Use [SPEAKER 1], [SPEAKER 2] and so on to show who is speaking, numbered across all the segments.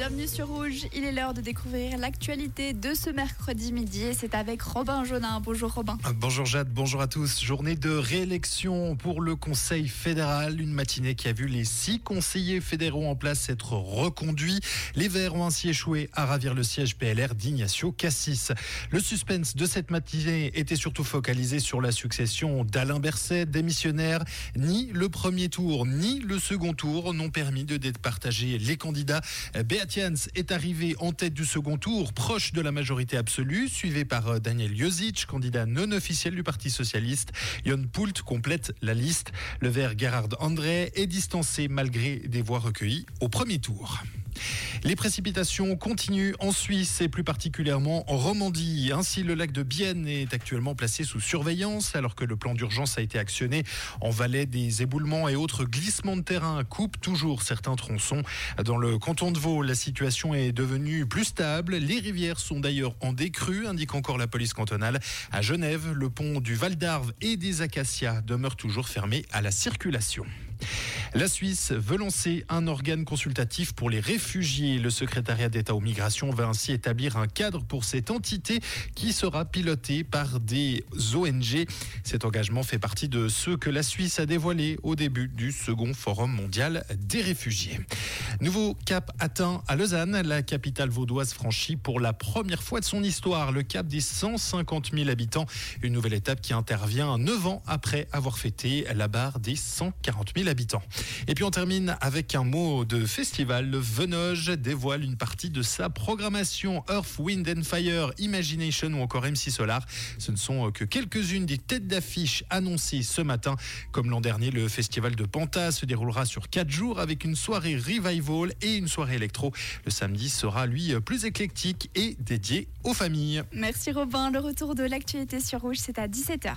[SPEAKER 1] Bienvenue sur Rouge, il est l'heure de découvrir l'actualité de ce mercredi midi c'est avec Robin Jaunin. Bonjour Robin.
[SPEAKER 2] Bonjour Jade, bonjour à tous. Journée de réélection pour le Conseil fédéral, une matinée qui a vu les six conseillers fédéraux en place être reconduits. Les Verts ont ainsi échoué à ravir le siège PLR d'Ignacio Cassis. Le suspense de cette matinée était surtout focalisé sur la succession d'Alain Berset, démissionnaire. Ni le premier tour, ni le second tour n'ont permis de départager les candidats. Est arrivé en tête du second tour, proche de la majorité absolue, suivi par euh, Daniel Jozic, candidat non officiel du Parti Socialiste. Jon Poult complète la liste. Le vert Gerhard André est distancé malgré des voix recueillies au premier tour. Les précipitations continuent en Suisse et plus particulièrement en Romandie. Ainsi, le lac de Bienne est actuellement placé sous surveillance alors que le plan d'urgence a été actionné en Valais. Des éboulements et autres glissements de terrain coupent toujours certains tronçons. Dans le canton de Vaud, situation est devenue plus stable. Les rivières sont d'ailleurs en décrue, indique encore la police cantonale. À Genève, le pont du Val d'Arve et des Acacias demeure toujours fermé à la circulation. La Suisse veut lancer un organe consultatif pour les réfugiés. Le secrétariat d'État aux migrations va ainsi établir un cadre pour cette entité qui sera pilotée par des ONG. Cet engagement fait partie de ceux que la Suisse a dévoilés au début du second forum mondial des réfugiés. Nouveau cap atteint à Lausanne, la capitale vaudoise franchit pour la première fois de son histoire le cap des 150 000 habitants. Une nouvelle étape qui intervient neuf ans après avoir fêté la barre des 140 000 habitants. Et puis on termine avec un mot de festival. Le Venoge dévoile une partie de sa programmation Earth, Wind and Fire, Imagination ou encore MC Solar. Ce ne sont que quelques-unes des têtes d'affiche annoncées ce matin. Comme l'an dernier, le festival de Panta se déroulera sur quatre jours avec une soirée revival et une soirée électro. Le samedi sera lui plus éclectique et dédié aux familles.
[SPEAKER 1] Merci Robin. Le retour de l'actualité sur Rouge, c'est à 17h.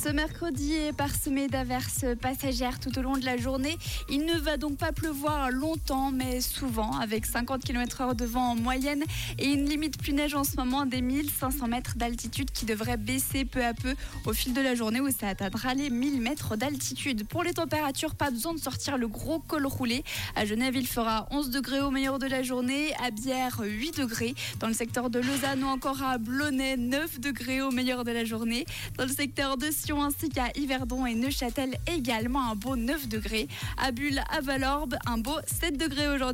[SPEAKER 1] Ce mercredi est parsemé d'averses passagères tout au long de la journée. Il ne va donc pas pleuvoir longtemps, mais souvent, avec 50 km/h de vent en moyenne et une limite plus neige en ce moment des 1500 mètres d'altitude qui devrait baisser peu à peu au fil de la journée où ça atteindra les 1000 mètres d'altitude. Pour les températures, pas besoin de sortir le gros col roulé. À Genève, il fera 11 degrés au meilleur de la journée, à Bière 8 degrés, dans le secteur de Lausanne ou encore à Blonay 9 degrés au meilleur de la journée, dans le secteur de Sion ainsi qu'à Yverdon et Neuchâtel également un beau 9 degrés. À Bulle, à Valorbe, un beau 7 degrés aujourd'hui.